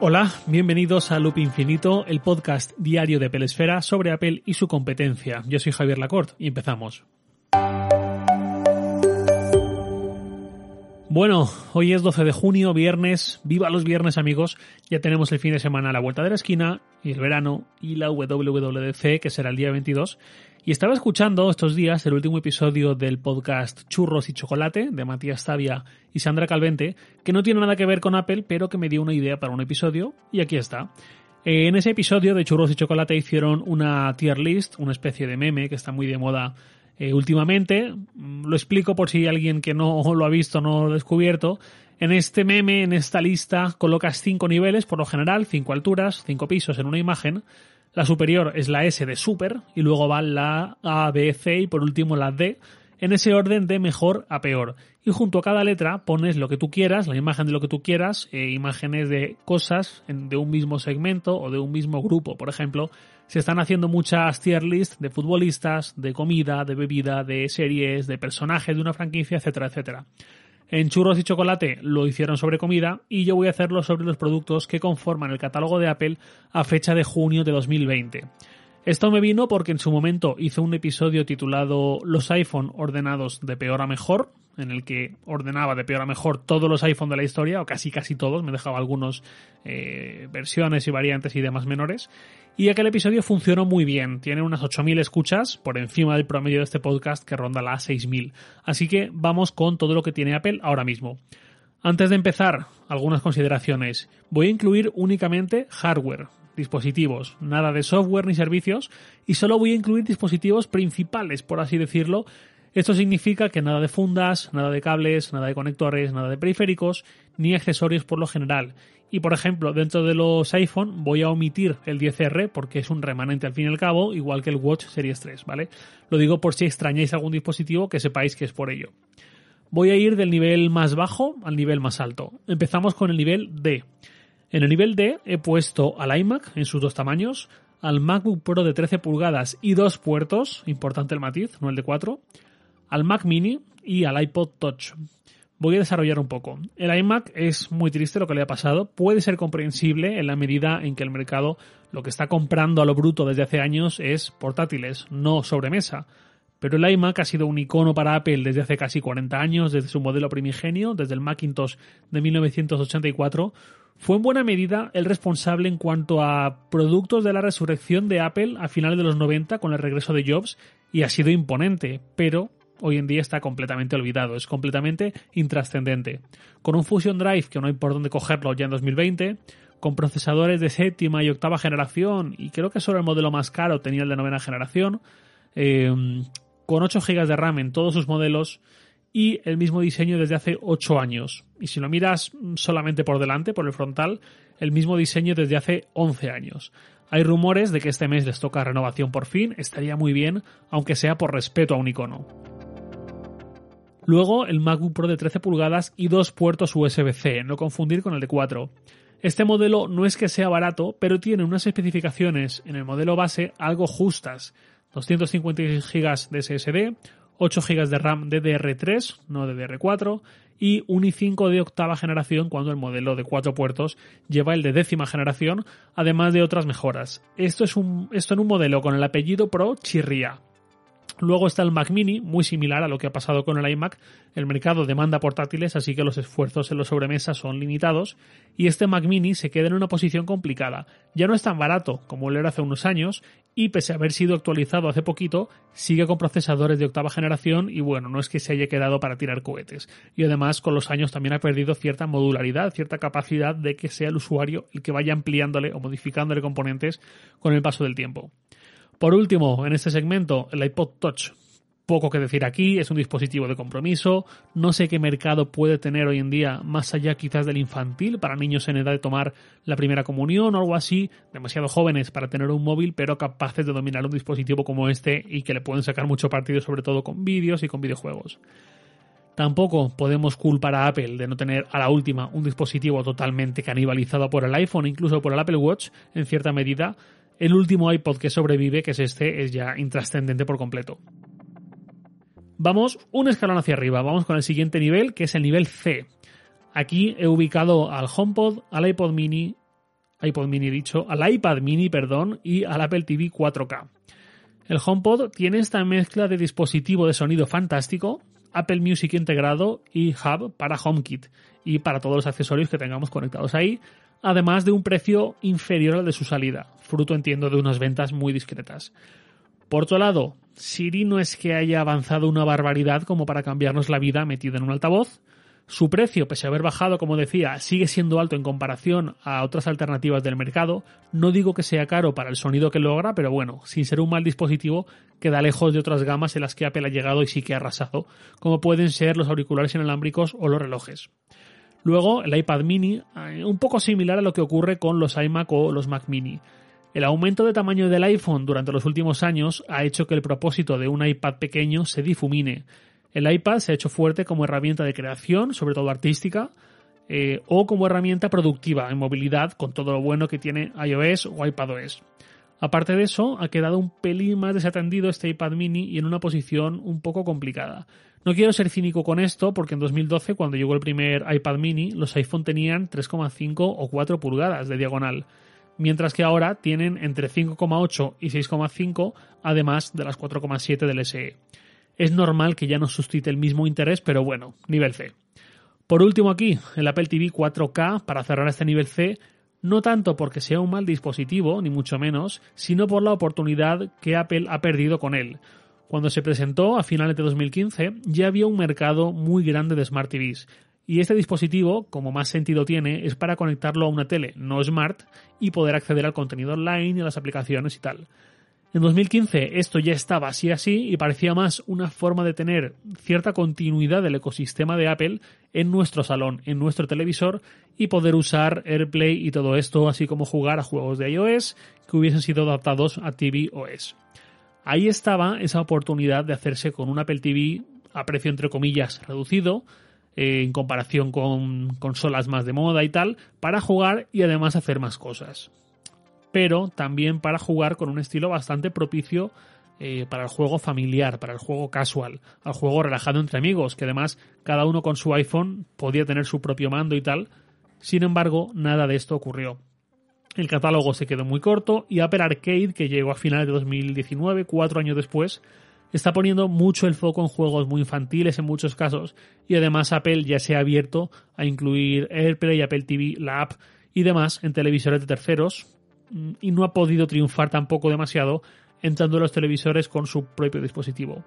Hola, bienvenidos a Loop Infinito, el podcast diario de Pelesfera sobre Apple y su competencia. Yo soy Javier Lacorte y empezamos. Bueno, hoy es 12 de junio, viernes. Viva los viernes, amigos. Ya tenemos el fin de semana a la vuelta de la esquina y el verano y la WWDC, que será el día 22. Y estaba escuchando estos días el último episodio del podcast Churros y Chocolate de Matías Tavia y Sandra Calvente, que no tiene nada que ver con Apple, pero que me dio una idea para un episodio, y aquí está. En ese episodio de Churros y Chocolate hicieron una tier list, una especie de meme que está muy de moda eh, últimamente. Lo explico por si alguien que no lo ha visto no lo ha descubierto. En este meme, en esta lista, colocas cinco niveles, por lo general, cinco alturas, cinco pisos en una imagen, la superior es la S de super y luego va la A, B, C y por último la D en ese orden de mejor a peor. Y junto a cada letra pones lo que tú quieras, la imagen de lo que tú quieras, e imágenes de cosas de un mismo segmento o de un mismo grupo. Por ejemplo, se están haciendo muchas tier lists de futbolistas, de comida, de bebida, de series, de personajes de una franquicia, etcétera, etcétera. En churros y chocolate lo hicieron sobre comida y yo voy a hacerlo sobre los productos que conforman el catálogo de Apple a fecha de junio de 2020. Esto me vino porque en su momento hice un episodio titulado Los iPhone ordenados de peor a mejor, en el que ordenaba de peor a mejor todos los iPhone de la historia, o casi casi todos, me dejaba algunos eh, versiones y variantes y demás menores. Y aquel episodio funcionó muy bien, tiene unas 8.000 escuchas por encima del promedio de este podcast que ronda las 6.000. Así que vamos con todo lo que tiene Apple ahora mismo. Antes de empezar, algunas consideraciones. Voy a incluir únicamente hardware, dispositivos, nada de software ni servicios, y solo voy a incluir dispositivos principales, por así decirlo, esto significa que nada de fundas, nada de cables, nada de conectores, nada de periféricos, ni accesorios por lo general. Y por ejemplo, dentro de los iPhone voy a omitir el 10R porque es un remanente al fin y al cabo, igual que el Watch Series 3, ¿vale? Lo digo por si extrañáis algún dispositivo que sepáis que es por ello. Voy a ir del nivel más bajo al nivel más alto. Empezamos con el nivel D. En el nivel D he puesto al iMac en sus dos tamaños, al MacBook Pro de 13 pulgadas y dos puertos, importante el matiz, no el de 4, al Mac Mini y al iPod Touch. Voy a desarrollar un poco. El iMac es muy triste lo que le ha pasado. Puede ser comprensible en la medida en que el mercado lo que está comprando a lo bruto desde hace años es portátiles, no sobremesa. Pero el iMac ha sido un icono para Apple desde hace casi 40 años, desde su modelo primigenio, desde el Macintosh de 1984. Fue en buena medida el responsable en cuanto a productos de la resurrección de Apple a finales de los 90 con el regreso de Jobs y ha sido imponente, pero hoy en día está completamente olvidado, es completamente intrascendente. Con un Fusion Drive que no hay por dónde cogerlo ya en 2020, con procesadores de séptima y octava generación, y creo que solo el modelo más caro tenía el de novena generación, eh, con 8 GB de RAM en todos sus modelos y el mismo diseño desde hace 8 años. Y si lo miras solamente por delante, por el frontal, el mismo diseño desde hace 11 años. Hay rumores de que este mes les toca renovación por fin, estaría muy bien, aunque sea por respeto a un icono. Luego el MacBook Pro de 13 pulgadas y dos puertos USB-C, no confundir con el de 4. Este modelo no es que sea barato, pero tiene unas especificaciones en el modelo base algo justas. 256 GB de SSD, 8 GB de RAM DDR3, no DDR4, y un i5 de octava generación cuando el modelo de 4 puertos lleva el de décima generación, además de otras mejoras. Esto, es un, esto en un modelo con el apellido Pro chirría. Luego está el Mac Mini, muy similar a lo que ha pasado con el iMac. El mercado demanda portátiles, así que los esfuerzos en los sobremesas son limitados. Y este Mac Mini se queda en una posición complicada. Ya no es tan barato como lo era hace unos años, y pese a haber sido actualizado hace poquito, sigue con procesadores de octava generación y bueno, no es que se haya quedado para tirar cohetes. Y además con los años también ha perdido cierta modularidad, cierta capacidad de que sea el usuario el que vaya ampliándole o modificándole componentes con el paso del tiempo. Por último, en este segmento, el iPod Touch. Poco que decir aquí, es un dispositivo de compromiso, no sé qué mercado puede tener hoy en día más allá quizás del infantil para niños en edad de tomar la primera comunión o algo así, demasiado jóvenes para tener un móvil pero capaces de dominar un dispositivo como este y que le pueden sacar mucho partido sobre todo con vídeos y con videojuegos. Tampoco podemos culpar a Apple de no tener a la última un dispositivo totalmente canibalizado por el iPhone, incluso por el Apple Watch, en cierta medida, el último iPod que sobrevive, que es este, es ya intrascendente por completo. Vamos un escalón hacia arriba, vamos con el siguiente nivel, que es el nivel C. Aquí he ubicado al HomePod, al iPod mini, iPod mini dicho, al iPad mini, perdón, y al Apple TV 4K. El HomePod tiene esta mezcla de dispositivo de sonido fantástico, Apple Music integrado y Hub para HomeKit y para todos los accesorios que tengamos conectados ahí, además de un precio inferior al de su salida, fruto entiendo de unas ventas muy discretas. Por otro lado, Siri no es que haya avanzado una barbaridad como para cambiarnos la vida metida en un altavoz. Su precio, pese a haber bajado, como decía, sigue siendo alto en comparación a otras alternativas del mercado. No digo que sea caro para el sonido que logra, pero bueno, sin ser un mal dispositivo, queda lejos de otras gamas en las que Apple ha llegado y sí que ha arrasado, como pueden ser los auriculares inalámbricos o los relojes. Luego, el iPad mini, eh, un poco similar a lo que ocurre con los iMac o los Mac mini. El aumento de tamaño del iPhone durante los últimos años ha hecho que el propósito de un iPad pequeño se difumine. El iPad se ha hecho fuerte como herramienta de creación, sobre todo artística, eh, o como herramienta productiva en movilidad con todo lo bueno que tiene iOS o iPadOS. Aparte de eso, ha quedado un pelín más desatendido este iPad mini y en una posición un poco complicada. No quiero ser cínico con esto porque en 2012, cuando llegó el primer iPad mini, los iPhone tenían 3,5 o 4 pulgadas de diagonal mientras que ahora tienen entre 5,8 y 6,5, además de las 4,7 del SE. Es normal que ya no suscite el mismo interés, pero bueno, nivel C. Por último aquí, el Apple TV 4K, para cerrar este nivel C, no tanto porque sea un mal dispositivo, ni mucho menos, sino por la oportunidad que Apple ha perdido con él. Cuando se presentó a finales de 2015 ya había un mercado muy grande de Smart TVs, y este dispositivo, como más sentido tiene, es para conectarlo a una tele no smart y poder acceder al contenido online y a las aplicaciones y tal. En 2015 esto ya estaba así así y parecía más una forma de tener cierta continuidad del ecosistema de Apple en nuestro salón, en nuestro televisor y poder usar AirPlay y todo esto, así como jugar a juegos de iOS que hubiesen sido adaptados a tvOS. Ahí estaba esa oportunidad de hacerse con un Apple TV a precio entre comillas reducido, eh, en comparación con consolas más de moda y tal, para jugar y además hacer más cosas. Pero también para jugar con un estilo bastante propicio eh, para el juego familiar, para el juego casual, al juego relajado entre amigos, que además cada uno con su iPhone podía tener su propio mando y tal. Sin embargo, nada de esto ocurrió. El catálogo se quedó muy corto y Apple Arcade, que llegó a finales de 2019, cuatro años después, está poniendo mucho el foco en juegos muy infantiles en muchos casos y además Apple ya se ha abierto a incluir AirPlay, Apple TV, la app y demás en televisores de terceros y no ha podido triunfar tampoco demasiado entrando en los televisores con su propio dispositivo.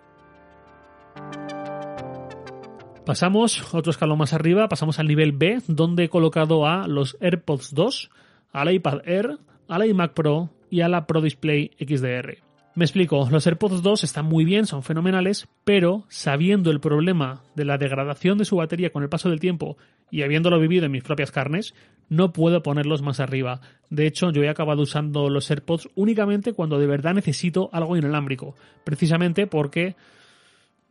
Pasamos otro escalón más arriba, pasamos al nivel B, donde he colocado a los AirPods 2, al iPad Air, al iMac Pro y a la Pro Display XDR. Me explico, los AirPods 2 están muy bien, son fenomenales, pero sabiendo el problema de la degradación de su batería con el paso del tiempo y habiéndolo vivido en mis propias carnes, no puedo ponerlos más arriba. De hecho, yo he acabado usando los AirPods únicamente cuando de verdad necesito algo inalámbrico, precisamente porque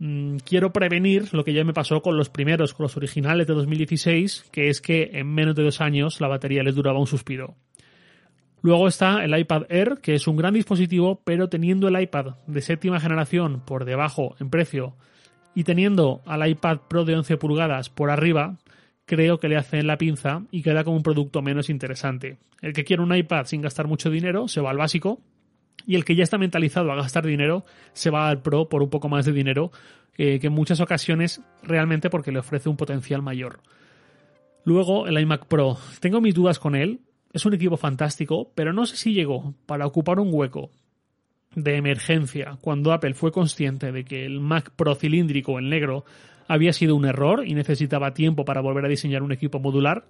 mm, quiero prevenir lo que ya me pasó con los primeros, con los originales de 2016, que es que en menos de dos años la batería les duraba un suspiro. Luego está el iPad Air, que es un gran dispositivo, pero teniendo el iPad de séptima generación por debajo en precio y teniendo al iPad Pro de 11 pulgadas por arriba, creo que le hacen la pinza y queda como un producto menos interesante. El que quiere un iPad sin gastar mucho dinero se va al básico y el que ya está mentalizado a gastar dinero se va al Pro por un poco más de dinero, eh, que en muchas ocasiones realmente porque le ofrece un potencial mayor. Luego el iMac Pro. Tengo mis dudas con él, es un equipo fantástico, pero no sé si llegó para ocupar un hueco de emergencia cuando Apple fue consciente de que el Mac Pro cilíndrico en negro había sido un error y necesitaba tiempo para volver a diseñar un equipo modular.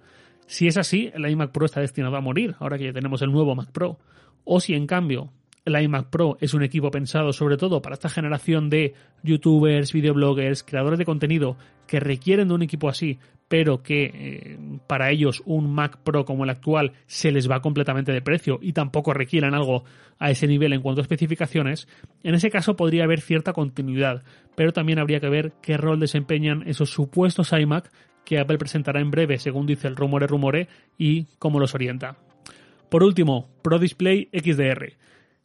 Si es así, el iMac Pro está destinado a morir, ahora que ya tenemos el nuevo Mac Pro. O si en cambio el iMac Pro es un equipo pensado sobre todo para esta generación de youtubers, videobloggers, creadores de contenido que requieren de un equipo así, pero que eh, para ellos un Mac Pro como el actual se les va completamente de precio y tampoco requieran algo a ese nivel en cuanto a especificaciones, en ese caso podría haber cierta continuidad, pero también habría que ver qué rol desempeñan esos supuestos iMac que Apple presentará en breve, según dice el rumore rumore, y cómo los orienta. Por último, Pro Display XDR.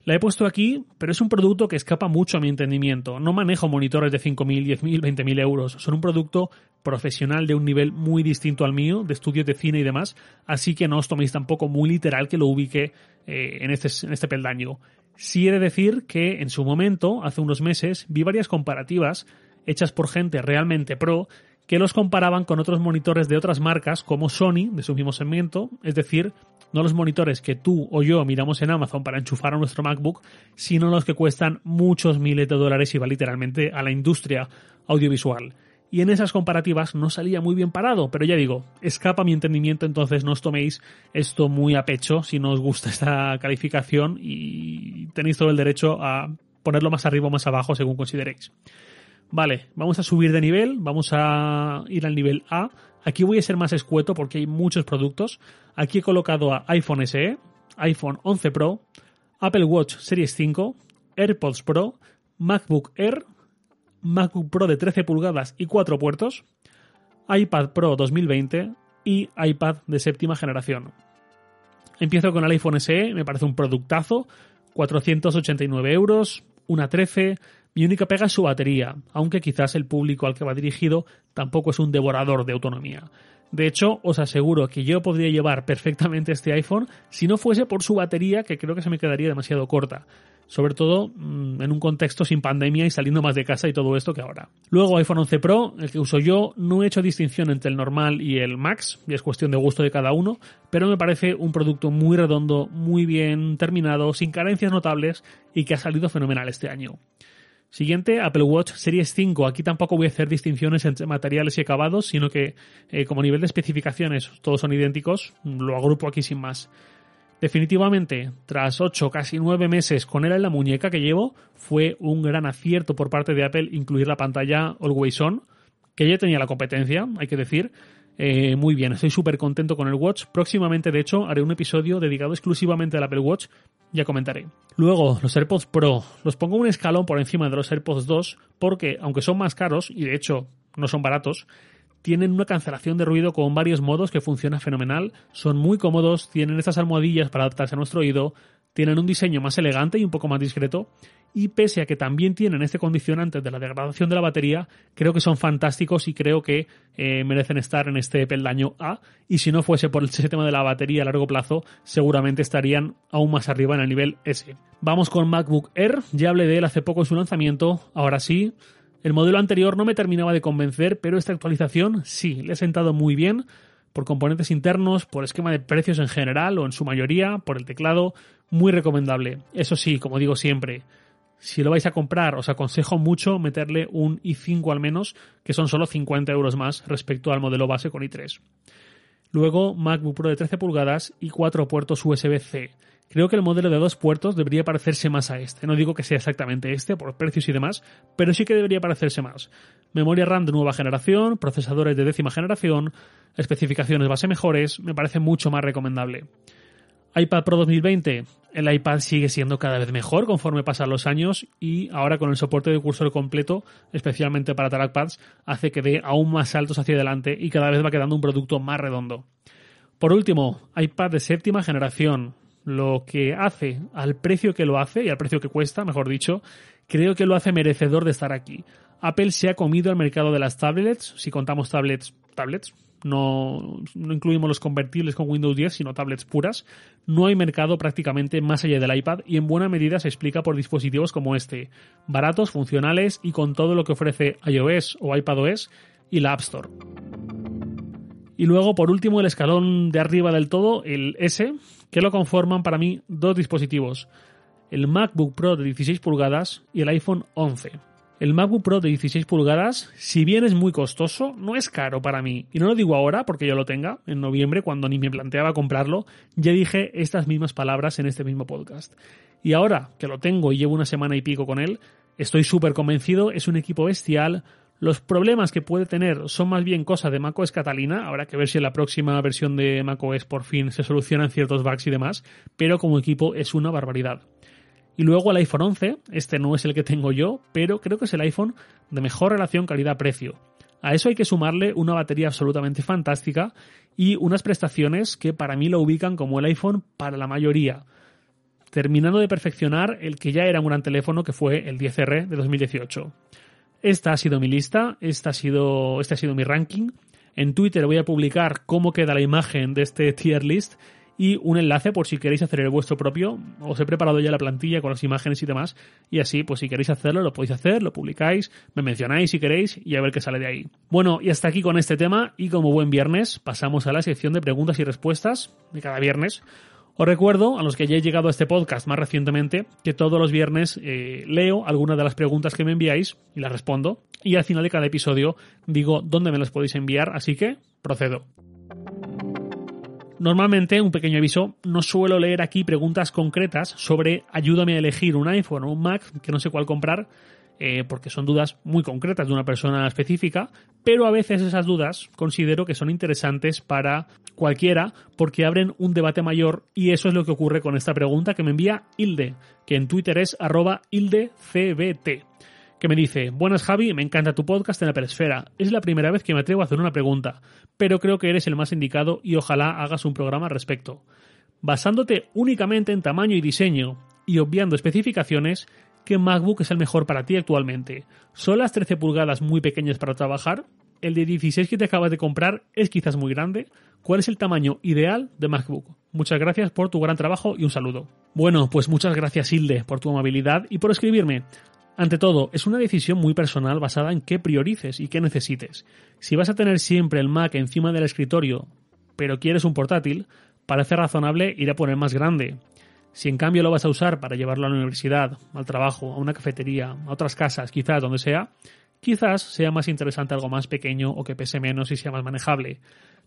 La he puesto aquí, pero es un producto que escapa mucho a mi entendimiento. No manejo monitores de 5.000, 10.000, 20.000 euros. Son un producto profesional de un nivel muy distinto al mío, de estudios de cine y demás, así que no os toméis tampoco muy literal que lo ubique eh, en, este, en este peldaño. Sí he de decir que en su momento, hace unos meses, vi varias comparativas hechas por gente realmente pro que los comparaban con otros monitores de otras marcas como Sony, de su mismo segmento, es decir, no los monitores que tú o yo miramos en Amazon para enchufar a nuestro MacBook, sino los que cuestan muchos miles de dólares y va literalmente a la industria audiovisual. Y en esas comparativas no salía muy bien parado, pero ya digo, escapa mi entendimiento, entonces no os toméis esto muy a pecho si no os gusta esta calificación y tenéis todo el derecho a ponerlo más arriba o más abajo según consideréis. Vale, vamos a subir de nivel, vamos a ir al nivel A. Aquí voy a ser más escueto porque hay muchos productos. Aquí he colocado a iPhone SE, iPhone 11 Pro, Apple Watch Series 5, AirPods Pro, MacBook Air, MacBook Pro de 13 pulgadas y 4 puertos, iPad Pro 2020 y iPad de séptima generación. Empiezo con el iPhone SE, me parece un productazo, 489 euros, una 13, mi única pega es su batería, aunque quizás el público al que va dirigido tampoco es un devorador de autonomía. De hecho, os aseguro que yo podría llevar perfectamente este iPhone si no fuese por su batería, que creo que se me quedaría demasiado corta. Sobre todo mm, en un contexto sin pandemia y saliendo más de casa y todo esto que ahora. Luego iPhone 11 Pro, el que uso yo, no he hecho distinción entre el normal y el Max, y es cuestión de gusto de cada uno, pero me parece un producto muy redondo, muy bien terminado, sin carencias notables y que ha salido fenomenal este año. Siguiente, Apple Watch Series 5. Aquí tampoco voy a hacer distinciones entre materiales y acabados, sino que eh, como nivel de especificaciones todos son idénticos, lo agrupo aquí sin más. Definitivamente, tras 8, casi 9 meses con él en la muñeca que llevo, fue un gran acierto por parte de Apple incluir la pantalla Always On, que ya tenía la competencia, hay que decir, eh, muy bien, estoy súper contento con el Watch. Próximamente, de hecho, haré un episodio dedicado exclusivamente al Apple Watch. Ya comentaré. Luego, los AirPods Pro. Los pongo un escalón por encima de los AirPods 2 porque, aunque son más caros, y de hecho no son baratos, tienen una cancelación de ruido con varios modos que funciona fenomenal. Son muy cómodos, tienen estas almohadillas para adaptarse a nuestro oído, tienen un diseño más elegante y un poco más discreto, y pese a que también tienen este condicionante de la degradación de la batería, creo que son fantásticos y creo que eh, merecen estar en este peldaño A, y si no fuese por ese tema de la batería a largo plazo, seguramente estarían aún más arriba en el nivel S. Vamos con MacBook Air, ya hablé de él hace poco en su lanzamiento, ahora sí, el modelo anterior no me terminaba de convencer, pero esta actualización sí, le ha sentado muy bien, por componentes internos, por esquema de precios en general o en su mayoría, por el teclado, muy recomendable. Eso sí, como digo siempre, si lo vais a comprar, os aconsejo mucho meterle un i5 al menos, que son solo 50 euros más respecto al modelo base con i3. Luego, MacBook Pro de 13 pulgadas y 4 puertos USB-C. Creo que el modelo de dos puertos debería parecerse más a este. No digo que sea exactamente este por precios y demás, pero sí que debería parecerse más. Memoria RAM de nueva generación, procesadores de décima generación, especificaciones base mejores, me parece mucho más recomendable. iPad Pro 2020. El iPad sigue siendo cada vez mejor conforme pasan los años y ahora con el soporte de cursor completo, especialmente para trackpads, hace que dé aún más saltos hacia adelante y cada vez va quedando un producto más redondo. Por último, iPad de séptima generación. Lo que hace al precio que lo hace y al precio que cuesta, mejor dicho, creo que lo hace merecedor de estar aquí. Apple se ha comido el mercado de las tablets, si contamos tablets, tablets, no, incluimos los convertibles con Windows 10, sino tablets puras, no hay mercado prácticamente más allá del iPad y en buena medida se explica por dispositivos como este, baratos, funcionales y con todo lo que ofrece iOS o iPadOS y la App Store. Y luego, por último, el escalón de arriba del todo, el S, que lo conforman para mí dos dispositivos, el MacBook Pro de 16 pulgadas y el iPhone 11. El MacBook Pro de 16 pulgadas, si bien es muy costoso, no es caro para mí. Y no lo digo ahora porque yo lo tenga, en noviembre, cuando ni me planteaba comprarlo, ya dije estas mismas palabras en este mismo podcast. Y ahora que lo tengo y llevo una semana y pico con él, estoy súper convencido, es un equipo bestial. Los problemas que puede tener son más bien cosa de macOS Catalina, habrá que ver si en la próxima versión de macOS por fin se solucionan ciertos bugs y demás, pero como equipo es una barbaridad. Y luego el iPhone 11, este no es el que tengo yo, pero creo que es el iPhone de mejor relación calidad-precio. A eso hay que sumarle una batería absolutamente fantástica y unas prestaciones que para mí lo ubican como el iPhone para la mayoría. terminando de perfeccionar el que ya era un gran teléfono que fue el 10R de 2018. Esta ha sido mi lista, esta ha sido, este ha sido mi ranking. En Twitter voy a publicar cómo queda la imagen de este tier list y un enlace por si queréis hacer el vuestro propio. Os he preparado ya la plantilla con las imágenes y demás. Y así, pues si queréis hacerlo, lo podéis hacer, lo publicáis, me mencionáis si queréis y a ver qué sale de ahí. Bueno, y hasta aquí con este tema. Y como buen viernes, pasamos a la sección de preguntas y respuestas de cada viernes. Os recuerdo, a los que hayáis llegado a este podcast más recientemente, que todos los viernes eh, leo algunas de las preguntas que me enviáis y las respondo. Y al final de cada episodio digo dónde me las podéis enviar, así que procedo. Normalmente, un pequeño aviso, no suelo leer aquí preguntas concretas sobre ayúdame a elegir un iPhone o un Mac, que no sé cuál comprar, eh, porque son dudas muy concretas de una persona específica, pero a veces esas dudas considero que son interesantes para cualquiera porque abren un debate mayor y eso es lo que ocurre con esta pregunta que me envía Hilde, que en Twitter es arroba hildecbt que me dice, buenas Javi, me encanta tu podcast en la peresfera. Es la primera vez que me atrevo a hacer una pregunta, pero creo que eres el más indicado y ojalá hagas un programa al respecto. Basándote únicamente en tamaño y diseño y obviando especificaciones, ¿qué MacBook es el mejor para ti actualmente? ¿Son las 13 pulgadas muy pequeñas para trabajar? ¿El de 16 que te acabas de comprar es quizás muy grande? ¿Cuál es el tamaño ideal de MacBook? Muchas gracias por tu gran trabajo y un saludo. Bueno, pues muchas gracias Hilde por tu amabilidad y por escribirme. Ante todo, es una decisión muy personal basada en qué priorices y qué necesites. Si vas a tener siempre el Mac encima del escritorio, pero quieres un portátil, parece razonable ir a poner más grande. Si en cambio lo vas a usar para llevarlo a la universidad, al trabajo, a una cafetería, a otras casas, quizás donde sea, quizás sea más interesante algo más pequeño o que pese menos y sea más manejable.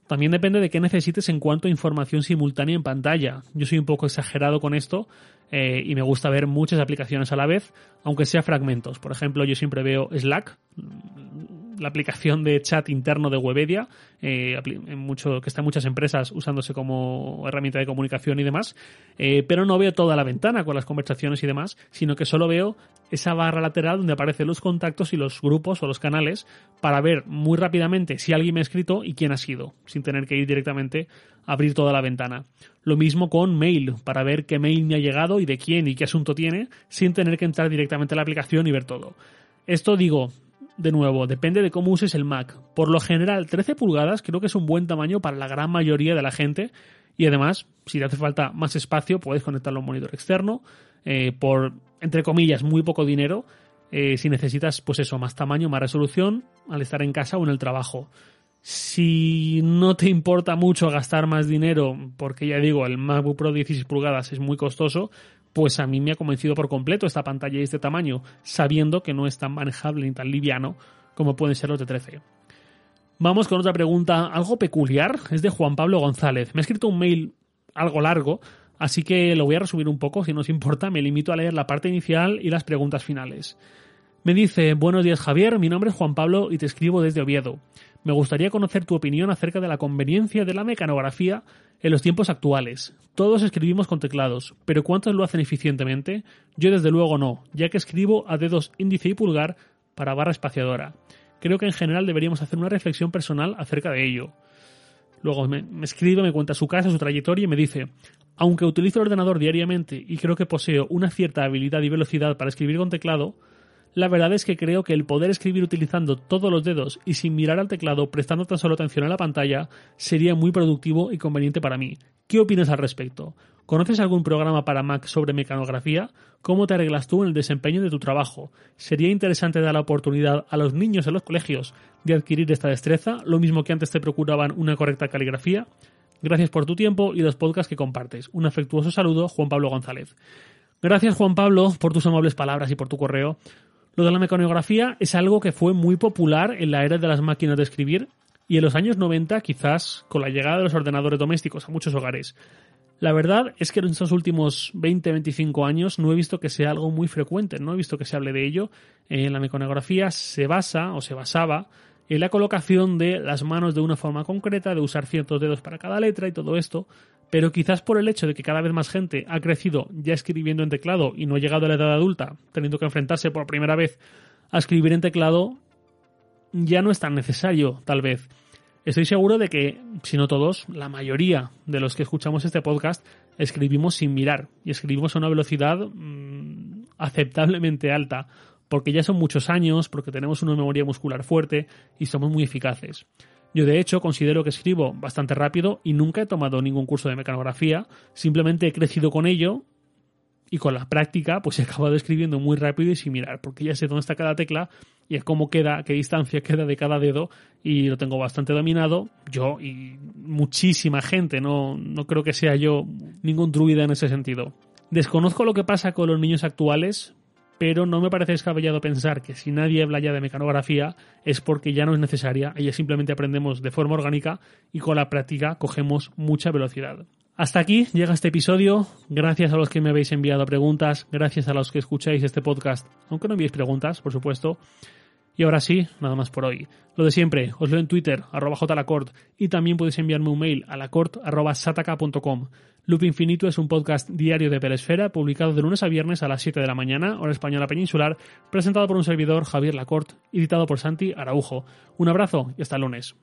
También depende de qué necesites en cuanto a información simultánea en pantalla. Yo soy un poco exagerado con esto eh, y me gusta ver muchas aplicaciones a la vez, aunque sea fragmentos. Por ejemplo, yo siempre veo Slack, la aplicación de chat interno de Webedia, eh, mucho, que está en muchas empresas usándose como herramienta de comunicación y demás, eh, pero no veo toda la ventana con las conversaciones y demás, sino que solo veo esa barra lateral donde aparecen los contactos y los grupos o los canales para ver muy rápidamente si alguien me ha escrito y quién ha sido, sin tener que ir directamente a abrir toda la ventana. Lo mismo con mail, para ver qué mail me ha llegado y de quién y qué asunto tiene, sin tener que entrar directamente a la aplicación y ver todo. Esto digo, de nuevo, depende de cómo uses el Mac. Por lo general, 13 pulgadas creo que es un buen tamaño para la gran mayoría de la gente. Y además, si te hace falta más espacio, puedes conectarlo a un monitor externo eh, por, entre comillas, muy poco dinero. Eh, si necesitas, pues eso, más tamaño, más resolución al estar en casa o en el trabajo. Si no te importa mucho gastar más dinero, porque ya digo, el MacBook Pro 16 pulgadas es muy costoso, pues a mí me ha convencido por completo esta pantalla y este tamaño, sabiendo que no es tan manejable ni tan liviano como pueden ser los de 13. Vamos con otra pregunta algo peculiar, es de Juan Pablo González. Me ha escrito un mail algo largo, así que lo voy a resumir un poco, si no os importa, me limito a leer la parte inicial y las preguntas finales. Me dice, buenos días Javier, mi nombre es Juan Pablo y te escribo desde Oviedo. Me gustaría conocer tu opinión acerca de la conveniencia de la mecanografía en los tiempos actuales. Todos escribimos con teclados, pero ¿cuántos lo hacen eficientemente? Yo desde luego no, ya que escribo a dedos índice y pulgar para barra espaciadora. Creo que en general deberíamos hacer una reflexión personal acerca de ello. Luego me, escribe, me cuenta su casa, su trayectoria y me dice, aunque utilizo el ordenador diariamente y creo que poseo una cierta habilidad y velocidad para escribir con teclado, la verdad es que creo que el poder escribir utilizando todos los dedos y sin mirar al teclado, prestando tan solo atención a la pantalla, sería muy productivo y conveniente para mí. ¿Qué opinas al respecto? ¿Conoces algún programa para Mac sobre mecanografía? ¿Cómo te arreglas tú en el desempeño de tu trabajo? ¿Sería interesante dar la oportunidad a los niños en los colegios de adquirir esta destreza, lo mismo que antes te procuraban una correcta caligrafía? Gracias por tu tiempo y los podcasts que compartes. Un afectuoso saludo, Juan Pablo González. Gracias, Juan Pablo, por tus amables palabras y por tu correo. Lo de la mecanografía es algo que fue muy popular en la era de las máquinas de escribir y en los años 90 quizás con la llegada de los ordenadores domésticos a muchos hogares. La verdad es que en estos últimos 20-25 años no he visto que sea algo muy frecuente, no he visto que se hable de ello. En la mecanografía se basa o se basaba en la colocación de las manos de una forma concreta, de usar ciertos dedos para cada letra y todo esto, pero quizás por el hecho de que cada vez más gente ha crecido ya escribiendo en teclado y no ha llegado a la edad adulta, teniendo que enfrentarse por primera vez a escribir en teclado, ya no es tan necesario, tal vez. Estoy seguro de que, si no todos, la mayoría de los que escuchamos este podcast escribimos sin mirar y escribimos a una velocidad mmm, aceptablemente alta, porque ya son muchos años, porque tenemos una memoria muscular fuerte y somos muy eficaces. Yo de hecho considero que escribo bastante rápido y nunca he tomado ningún curso de mecanografía, simplemente he crecido con ello y con la práctica pues he acabado escribiendo muy rápido y sin mirar, porque ya sé dónde está cada tecla y a cómo queda, qué distancia queda de cada dedo y lo tengo bastante dominado, yo y muchísima gente, no, no creo que sea yo ningún druida en ese sentido. Desconozco lo que pasa con los niños actuales, pero no me parece descabellado pensar que si nadie habla ya de mecanografía es porque ya no es necesaria, ella simplemente aprendemos de forma orgánica y con la práctica cogemos mucha velocidad. Hasta aquí llega este episodio. Gracias a los que me habéis enviado preguntas, gracias a los que escucháis este podcast, aunque no enviéis preguntas, por supuesto. Y ahora sí, nada más por hoy. Lo de siempre, os leo en Twitter, arroba jlacort, y también podéis enviarme un mail a lacort arroba sataka.com. Loop Infinito es un podcast diario de Peresfera, publicado de lunes a viernes a las 7 de la mañana, hora española peninsular, presentado por un servidor, Javier Lacort, editado por Santi Araujo. Un abrazo y hasta el lunes.